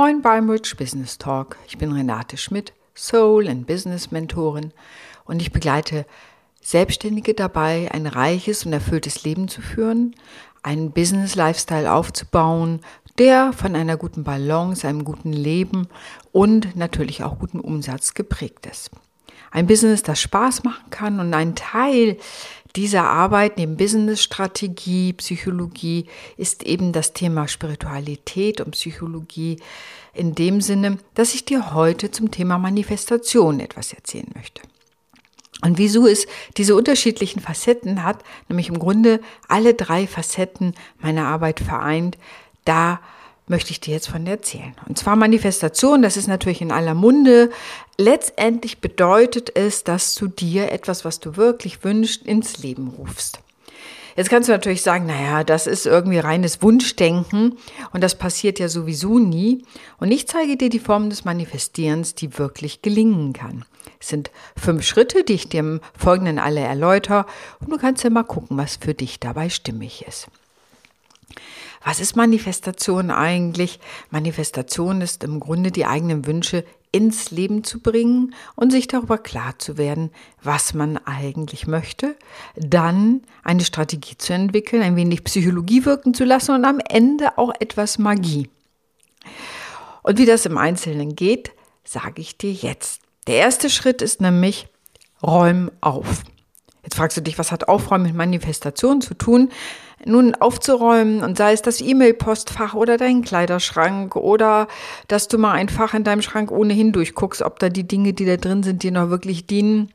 Moin beim Rich Business Talk. Ich bin Renate Schmidt, Soul and Business Mentorin und ich begleite Selbstständige dabei, ein reiches und erfülltes Leben zu führen, einen Business Lifestyle aufzubauen, der von einer guten Balance, einem guten Leben und natürlich auch guten Umsatz geprägt ist. Ein Business, das Spaß machen kann und ein Teil dieser Arbeit neben Business-Strategie, Psychologie ist eben das Thema Spiritualität und Psychologie in dem Sinne, dass ich dir heute zum Thema Manifestation etwas erzählen möchte. Und wieso es diese unterschiedlichen Facetten hat, nämlich im Grunde alle drei Facetten meiner Arbeit vereint, da möchte ich dir jetzt von erzählen. Und zwar Manifestation, das ist natürlich in aller Munde. Letztendlich bedeutet es, dass du dir etwas, was du wirklich wünschst, ins Leben rufst. Jetzt kannst du natürlich sagen, naja, das ist irgendwie reines Wunschdenken und das passiert ja sowieso nie. Und ich zeige dir die Form des Manifestierens, die wirklich gelingen kann. Es sind fünf Schritte, die ich dir im Folgenden alle erläutere und du kannst ja mal gucken, was für dich dabei stimmig ist. Was ist Manifestation eigentlich? Manifestation ist im Grunde die eigenen Wünsche ins Leben zu bringen und sich darüber klar zu werden, was man eigentlich möchte, dann eine Strategie zu entwickeln, ein wenig Psychologie wirken zu lassen und am Ende auch etwas Magie. Und wie das im Einzelnen geht, sage ich dir jetzt. Der erste Schritt ist nämlich, räum auf. Jetzt fragst du dich, was hat Aufräumen mit Manifestation zu tun? Nun aufzuräumen und sei es das E-Mail-Postfach oder dein Kleiderschrank oder dass du mal ein Fach in deinem Schrank ohnehin durchguckst, ob da die Dinge, die da drin sind, dir noch wirklich dienen.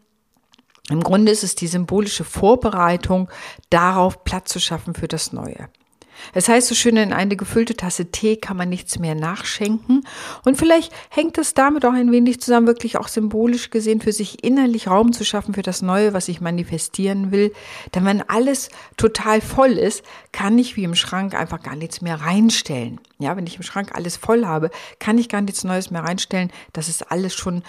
Im Grunde ist es die symbolische Vorbereitung darauf, Platz zu schaffen für das Neue. Es heißt so schön, in eine gefüllte Tasse Tee kann man nichts mehr nachschenken. Und vielleicht hängt es damit auch ein wenig zusammen, wirklich auch symbolisch gesehen, für sich innerlich Raum zu schaffen für das Neue, was ich manifestieren will. Denn wenn alles total voll ist, kann ich wie im Schrank einfach gar nichts mehr reinstellen. Ja, wenn ich im Schrank alles voll habe, kann ich gar nichts Neues mehr reinstellen. Das ist alles schon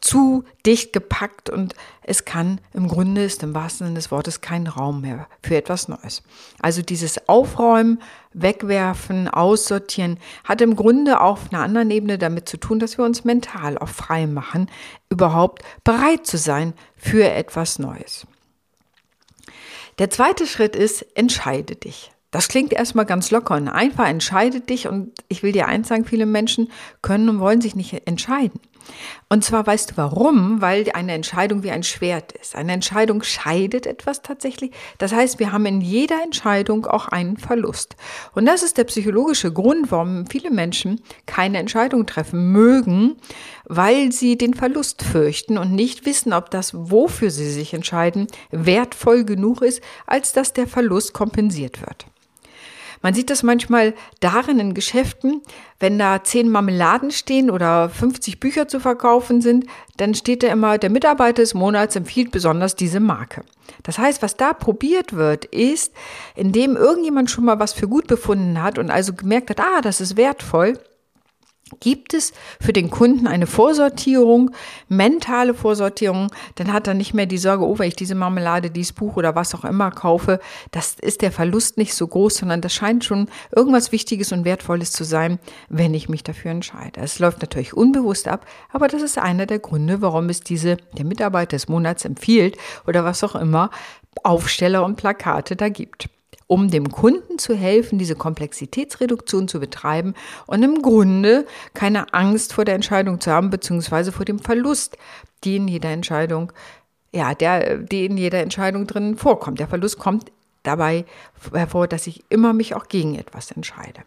zu dicht gepackt und es kann im Grunde ist im wahrsten Sinne des Wortes kein Raum mehr für etwas Neues. Also dieses Aufräumen, Wegwerfen, Aussortieren hat im Grunde auch auf einer anderen Ebene damit zu tun, dass wir uns mental auch frei machen, überhaupt bereit zu sein für etwas Neues. Der zweite Schritt ist, entscheide dich. Das klingt erstmal ganz locker und einfach, entscheide dich und ich will dir eins sagen, viele Menschen können und wollen sich nicht entscheiden. Und zwar weißt du warum? Weil eine Entscheidung wie ein Schwert ist. Eine Entscheidung scheidet etwas tatsächlich. Das heißt, wir haben in jeder Entscheidung auch einen Verlust. Und das ist der psychologische Grund, warum viele Menschen keine Entscheidung treffen mögen, weil sie den Verlust fürchten und nicht wissen, ob das, wofür sie sich entscheiden, wertvoll genug ist, als dass der Verlust kompensiert wird. Man sieht das manchmal darin in Geschäften, wenn da zehn Marmeladen stehen oder 50 Bücher zu verkaufen sind, dann steht da immer, der Mitarbeiter des Monats empfiehlt besonders diese Marke. Das heißt, was da probiert wird, ist, indem irgendjemand schon mal was für gut befunden hat und also gemerkt hat, ah, das ist wertvoll, Gibt es für den Kunden eine Vorsortierung, mentale Vorsortierung, dann hat er nicht mehr die Sorge, oh, wenn ich diese Marmelade, dieses Buch oder was auch immer kaufe, das ist der Verlust nicht so groß, sondern das scheint schon irgendwas Wichtiges und Wertvolles zu sein, wenn ich mich dafür entscheide. Es läuft natürlich unbewusst ab, aber das ist einer der Gründe, warum es diese, der Mitarbeiter des Monats empfiehlt oder was auch immer, Aufsteller und Plakate da gibt um dem Kunden zu helfen, diese Komplexitätsreduktion zu betreiben und im Grunde keine Angst vor der Entscheidung zu haben, beziehungsweise vor dem Verlust, die in jeder Entscheidung, ja, der, die in jeder Entscheidung drin vorkommt. Der Verlust kommt dabei hervor, dass ich immer mich auch gegen etwas entscheide.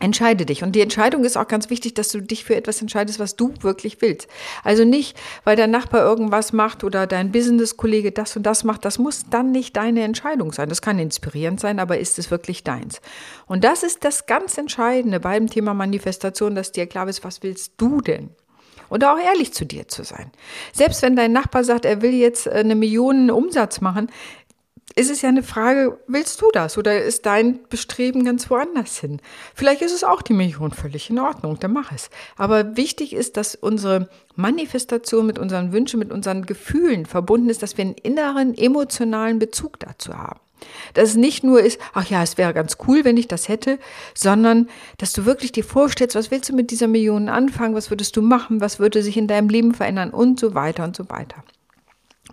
Entscheide dich. Und die Entscheidung ist auch ganz wichtig, dass du dich für etwas entscheidest, was du wirklich willst. Also nicht, weil dein Nachbar irgendwas macht oder dein Business-Kollege das und das macht. Das muss dann nicht deine Entscheidung sein. Das kann inspirierend sein, aber ist es wirklich deins? Und das ist das ganz Entscheidende beim Thema Manifestation, dass dir klar ist, was willst du denn? Und auch ehrlich zu dir zu sein. Selbst wenn dein Nachbar sagt, er will jetzt äh, eine Million Umsatz machen, ist es ja eine Frage, willst du das oder ist dein Bestreben ganz woanders hin? Vielleicht ist es auch die Million völlig in Ordnung, dann mach es. Aber wichtig ist, dass unsere Manifestation mit unseren Wünschen, mit unseren Gefühlen verbunden ist, dass wir einen inneren emotionalen Bezug dazu haben. Dass es nicht nur ist, ach ja, es wäre ganz cool, wenn ich das hätte, sondern dass du wirklich dir vorstellst, was willst du mit dieser Million anfangen, was würdest du machen, was würde sich in deinem Leben verändern und so weiter und so weiter.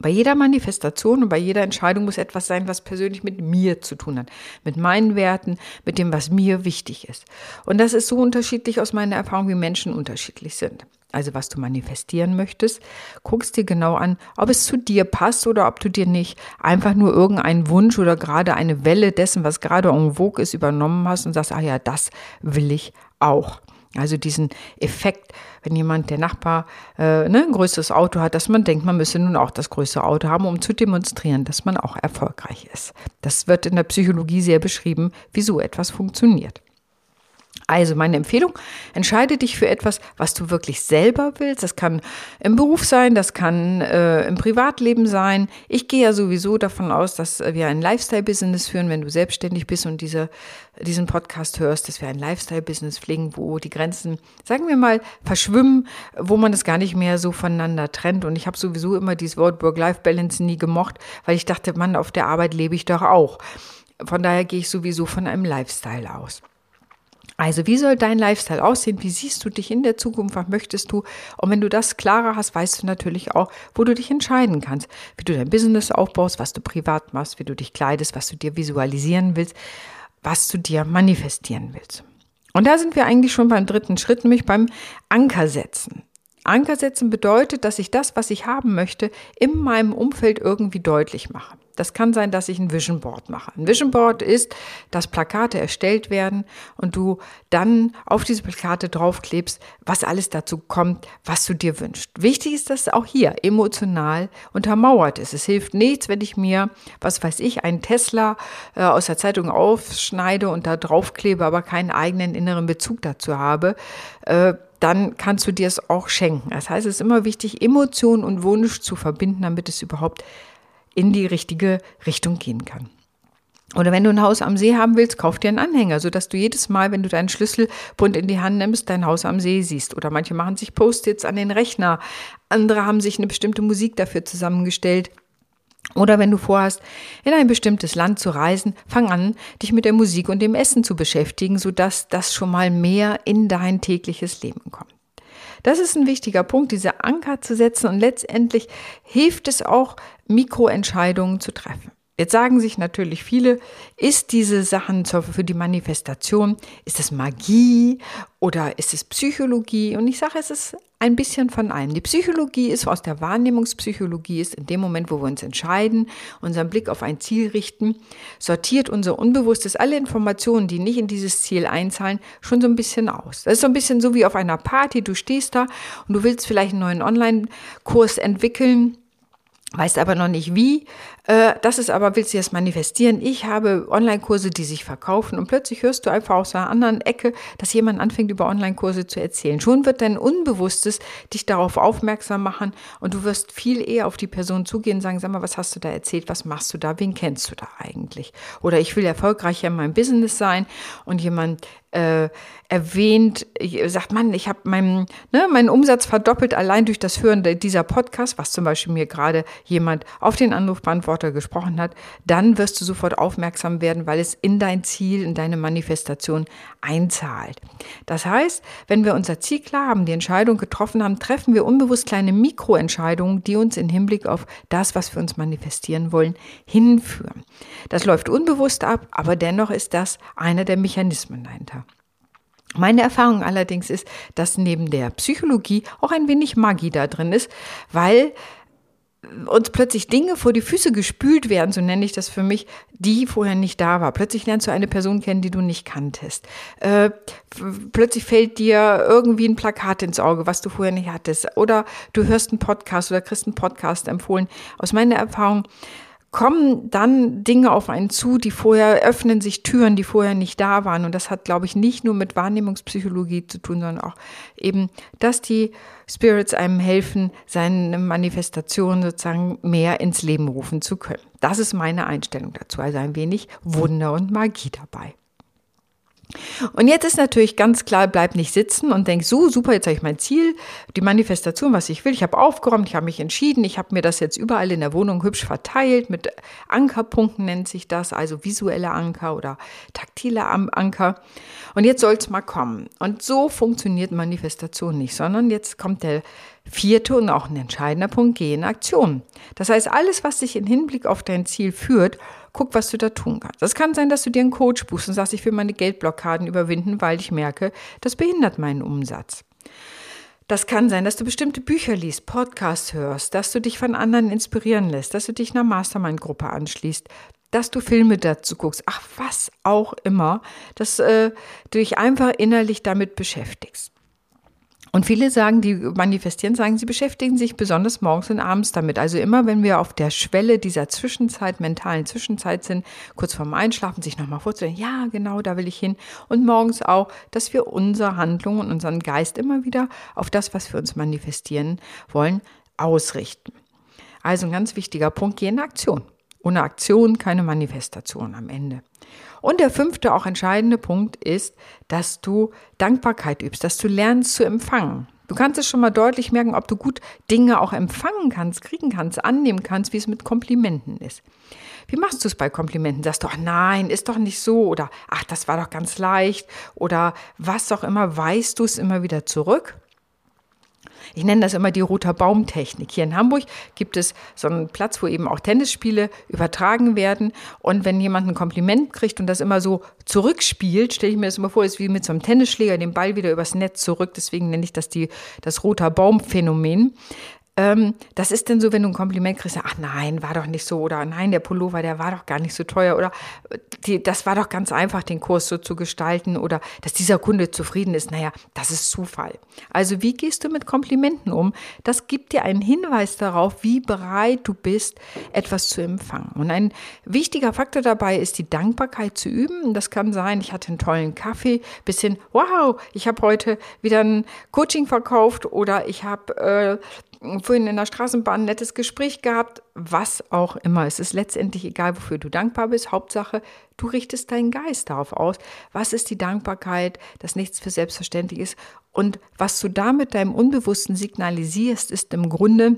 Bei jeder Manifestation und bei jeder Entscheidung muss etwas sein, was persönlich mit mir zu tun hat, mit meinen Werten, mit dem, was mir wichtig ist. Und das ist so unterschiedlich aus meiner Erfahrung, wie Menschen unterschiedlich sind. Also was du manifestieren möchtest, guckst dir genau an, ob es zu dir passt oder ob du dir nicht einfach nur irgendeinen Wunsch oder gerade eine Welle dessen, was gerade en vogue ist, übernommen hast und sagst, ah ja, das will ich auch. Also diesen Effekt, wenn jemand, der Nachbar, äh, ne, ein größeres Auto hat, dass man denkt, man müsse nun auch das größere Auto haben, um zu demonstrieren, dass man auch erfolgreich ist. Das wird in der Psychologie sehr beschrieben, wie so etwas funktioniert. Also meine Empfehlung, entscheide dich für etwas, was du wirklich selber willst. Das kann im Beruf sein, das kann äh, im Privatleben sein. Ich gehe ja sowieso davon aus, dass wir ein Lifestyle-Business führen, wenn du selbstständig bist und diese, diesen Podcast hörst, dass wir ein Lifestyle-Business pflegen, wo die Grenzen, sagen wir mal, verschwimmen, wo man es gar nicht mehr so voneinander trennt. Und ich habe sowieso immer dieses Wort Work-Life-Balance nie gemocht, weil ich dachte, Mann, auf der Arbeit lebe ich doch auch. Von daher gehe ich sowieso von einem Lifestyle aus. Also, wie soll dein Lifestyle aussehen? Wie siehst du dich in der Zukunft? Was möchtest du? Und wenn du das klarer hast, weißt du natürlich auch, wo du dich entscheiden kannst, wie du dein Business aufbaust, was du privat machst, wie du dich kleidest, was du dir visualisieren willst, was du dir manifestieren willst. Und da sind wir eigentlich schon beim dritten Schritt, nämlich beim Anker setzen. Anker setzen bedeutet, dass ich das, was ich haben möchte, in meinem Umfeld irgendwie deutlich mache. Das kann sein, dass ich ein Vision Board mache. Ein Vision Board ist, dass Plakate erstellt werden und du dann auf diese Plakate draufklebst, was alles dazu kommt, was du dir wünschst. Wichtig ist, dass auch hier emotional untermauert ist. Es hilft nichts, wenn ich mir, was weiß ich, einen Tesla äh, aus der Zeitung aufschneide und da draufklebe, aber keinen eigenen inneren Bezug dazu habe. Äh, dann kannst du dir es auch schenken. Das heißt, es ist immer wichtig, Emotion und Wunsch zu verbinden, damit es überhaupt in die richtige Richtung gehen kann. Oder wenn du ein Haus am See haben willst, kauf dir einen Anhänger, sodass du jedes Mal, wenn du deinen Schlüsselbund in die Hand nimmst, dein Haus am See siehst. Oder manche machen sich Post-its an den Rechner. Andere haben sich eine bestimmte Musik dafür zusammengestellt. Oder wenn du vorhast, in ein bestimmtes Land zu reisen, fang an, dich mit der Musik und dem Essen zu beschäftigen, sodass das schon mal mehr in dein tägliches Leben kommt. Das ist ein wichtiger Punkt, diese Anker zu setzen und letztendlich hilft es auch, Mikroentscheidungen zu treffen. Jetzt sagen sich natürlich viele, ist diese Sachen für die Manifestation, ist es Magie oder ist es Psychologie? Und ich sage, es ist ein bisschen von allem. Die Psychologie ist aus der Wahrnehmungspsychologie ist in dem Moment, wo wir uns entscheiden, unseren Blick auf ein Ziel richten, sortiert unser Unbewusstes alle Informationen, die nicht in dieses Ziel einzahlen, schon so ein bisschen aus. Das ist so ein bisschen so wie auf einer Party. Du stehst da und du willst vielleicht einen neuen Online-Kurs entwickeln weißt aber noch nicht wie. Äh, das ist aber, willst du jetzt manifestieren? Ich habe Online-Kurse, die sich verkaufen und plötzlich hörst du einfach aus einer anderen Ecke, dass jemand anfängt, über Online-Kurse zu erzählen. Schon wird dein Unbewusstes dich darauf aufmerksam machen und du wirst viel eher auf die Person zugehen und sagen, sag mal, was hast du da erzählt? Was machst du da? Wen kennst du da eigentlich? Oder ich will erfolgreicher in meinem Business sein und jemand äh, erwähnt, sagt man, ich habe meinen, ne, meinen Umsatz verdoppelt allein durch das Hören dieser Podcast, was zum Beispiel mir gerade jemand auf den Anrufbeantworter gesprochen hat, dann wirst du sofort aufmerksam werden, weil es in dein Ziel, in deine Manifestation einzahlt. Das heißt, wenn wir unser Ziel klar haben, die Entscheidung getroffen haben, treffen wir unbewusst kleine Mikroentscheidungen, die uns im Hinblick auf das, was wir uns manifestieren wollen, hinführen. Das läuft unbewusst ab, aber dennoch ist das einer der Mechanismen dahinter. Meine Erfahrung allerdings ist, dass neben der Psychologie auch ein wenig Magie da drin ist, weil uns plötzlich Dinge vor die Füße gespült werden, so nenne ich das für mich, die vorher nicht da war. Plötzlich lernst du eine Person kennen, die du nicht kanntest. Äh, plötzlich fällt dir irgendwie ein Plakat ins Auge, was du vorher nicht hattest. Oder du hörst einen Podcast oder kriegst einen Podcast empfohlen. Aus meiner Erfahrung kommen dann Dinge auf einen zu, die vorher öffnen sich Türen, die vorher nicht da waren. Und das hat, glaube ich, nicht nur mit Wahrnehmungspsychologie zu tun, sondern auch eben, dass die Spirits einem helfen, seine Manifestation sozusagen mehr ins Leben rufen zu können. Das ist meine Einstellung dazu. Also ein wenig Wunder und Magie dabei. Und jetzt ist natürlich ganz klar, bleib nicht sitzen und denk, so super, jetzt habe ich mein Ziel, die Manifestation, was ich will. Ich habe aufgeräumt, ich habe mich entschieden, ich habe mir das jetzt überall in der Wohnung hübsch verteilt. Mit Ankerpunkten nennt sich das, also visuelle Anker oder taktile Anker. Und jetzt soll es mal kommen. Und so funktioniert Manifestation nicht, sondern jetzt kommt der vierte und auch ein entscheidender Punkt, geh in Aktion. Das heißt, alles, was dich in Hinblick auf dein Ziel führt, guck, was du da tun kannst. Das kann sein, dass du dir einen Coach buchst und sagst, ich will meine Geldblockaden überwinden, weil ich merke, das behindert meinen Umsatz. Das kann sein, dass du bestimmte Bücher liest, Podcasts hörst, dass du dich von anderen inspirieren lässt, dass du dich einer Mastermind-Gruppe anschließt, dass du Filme dazu guckst, ach was auch immer, dass äh, du dich einfach innerlich damit beschäftigst. Und viele sagen, die manifestieren, sagen, sie beschäftigen sich besonders morgens und abends damit. Also immer, wenn wir auf der Schwelle dieser Zwischenzeit, mentalen Zwischenzeit sind, kurz vorm Einschlafen, sich nochmal vorzustellen, ja, genau, da will ich hin. Und morgens auch, dass wir unsere Handlungen und unseren Geist immer wieder auf das, was wir uns manifestieren wollen, ausrichten. Also ein ganz wichtiger Punkt, geh in Aktion. Ohne Aktion keine Manifestation am Ende. Und der fünfte, auch entscheidende Punkt ist, dass du Dankbarkeit übst, dass du lernst zu empfangen. Du kannst es schon mal deutlich merken, ob du gut Dinge auch empfangen kannst, kriegen kannst, annehmen kannst, wie es mit Komplimenten ist. Wie machst du es bei Komplimenten? Sagst du, ach nein, ist doch nicht so oder ach, das war doch ganz leicht oder was auch immer, weißt du es immer wieder zurück? Ich nenne das immer die roter Baumtechnik. Hier in Hamburg gibt es so einen Platz, wo eben auch Tennisspiele übertragen werden. Und wenn jemand ein Kompliment kriegt und das immer so zurückspielt, stelle ich mir das immer vor, ist wie mit so einem Tennisschläger den Ball wieder übers Netz zurück. Deswegen nenne ich das die, das roter Baumphänomen ähm, das ist denn so, wenn du ein Kompliment kriegst, ach nein, war doch nicht so oder nein, der Pullover, der war doch gar nicht so teuer oder die, das war doch ganz einfach, den Kurs so zu gestalten oder dass dieser Kunde zufrieden ist, naja, das ist Zufall. Also wie gehst du mit Komplimenten um? Das gibt dir einen Hinweis darauf, wie bereit du bist, etwas zu empfangen. Und ein wichtiger Faktor dabei ist die Dankbarkeit zu üben. Das kann sein, ich hatte einen tollen Kaffee, bis hin, wow, ich habe heute wieder ein Coaching verkauft oder ich habe äh, vorhin in der Straßenbahn ein nettes Gespräch gehabt, was auch immer. Es ist letztendlich egal, wofür du dankbar bist. Hauptsache, du richtest deinen Geist darauf aus. Was ist die Dankbarkeit, dass nichts für selbstverständlich ist? Und was du damit deinem Unbewussten signalisierst, ist im Grunde,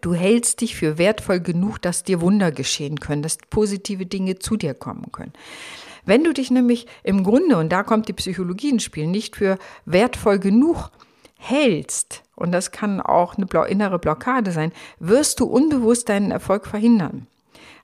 Du hältst dich für wertvoll genug, dass dir Wunder geschehen können, dass positive Dinge zu dir kommen können. Wenn du dich nämlich im Grunde, und da kommt die Psychologie ins Spiel, nicht für wertvoll genug hältst, und das kann auch eine innere Blockade sein, wirst du unbewusst deinen Erfolg verhindern.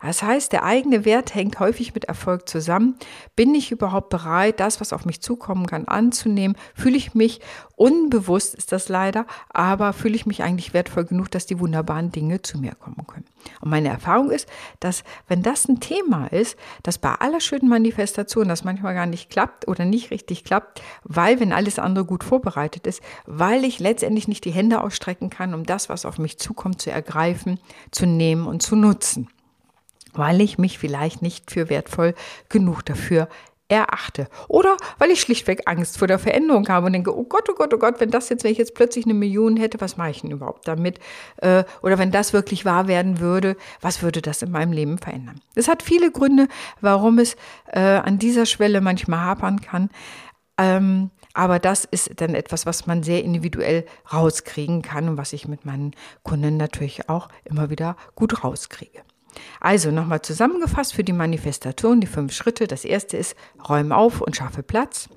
Das heißt, der eigene Wert hängt häufig mit Erfolg zusammen. Bin ich überhaupt bereit, das, was auf mich zukommen kann, anzunehmen? Fühle ich mich unbewusst, ist das leider, aber fühle ich mich eigentlich wertvoll genug, dass die wunderbaren Dinge zu mir kommen können? Und meine Erfahrung ist, dass wenn das ein Thema ist, dass bei aller schönen Manifestation das manchmal gar nicht klappt oder nicht richtig klappt, weil wenn alles andere gut vorbereitet ist, weil ich letztendlich nicht die Hände ausstrecken kann, um das, was auf mich zukommt, zu ergreifen, zu nehmen und zu nutzen weil ich mich vielleicht nicht für wertvoll genug dafür erachte. Oder weil ich schlichtweg Angst vor der Veränderung habe und denke, oh Gott, oh Gott, oh Gott, wenn das jetzt, wenn ich jetzt plötzlich eine Million hätte, was mache ich denn überhaupt damit? Äh, oder wenn das wirklich wahr werden würde, was würde das in meinem Leben verändern? Es hat viele Gründe, warum es äh, an dieser Schwelle manchmal hapern kann. Ähm, aber das ist dann etwas, was man sehr individuell rauskriegen kann und was ich mit meinen Kunden natürlich auch immer wieder gut rauskriege. Also nochmal zusammengefasst für die Manifestation die fünf Schritte. Das erste ist, räume auf und schaffe Platz.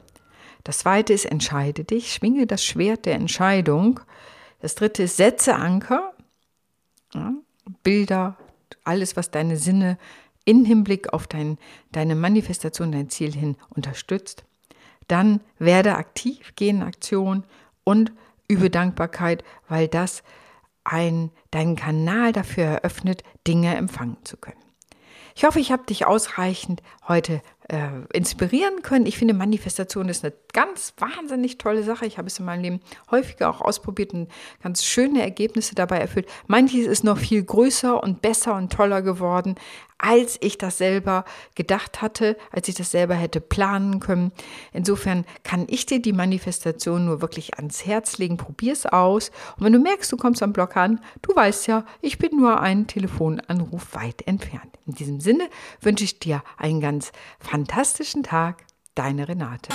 Das zweite ist, entscheide dich, schwinge das Schwert der Entscheidung. Das dritte ist, setze Anker. Ja, Bilder, alles, was deine Sinne in Hinblick auf dein, deine Manifestation, dein Ziel hin unterstützt. Dann werde aktiv, geh in Aktion und übe Dankbarkeit, weil das ein, deinen Kanal dafür eröffnet, Dinge empfangen zu können. Ich hoffe, ich habe dich ausreichend heute äh, inspirieren können. Ich finde, Manifestation ist eine ganz wahnsinnig tolle Sache. Ich habe es in meinem Leben häufiger auch ausprobiert und ganz schöne Ergebnisse dabei erfüllt. Manches ist noch viel größer und besser und toller geworden, als ich das selber gedacht hatte, als ich das selber hätte planen können. Insofern kann ich dir die Manifestation nur wirklich ans Herz legen. Probier es aus. Und wenn du merkst, du kommst am Block an, du weißt ja, ich bin nur einen Telefonanruf weit entfernt. In diesem Sinne wünsche ich dir einen ganz fantastischen Tag. Deine Renate.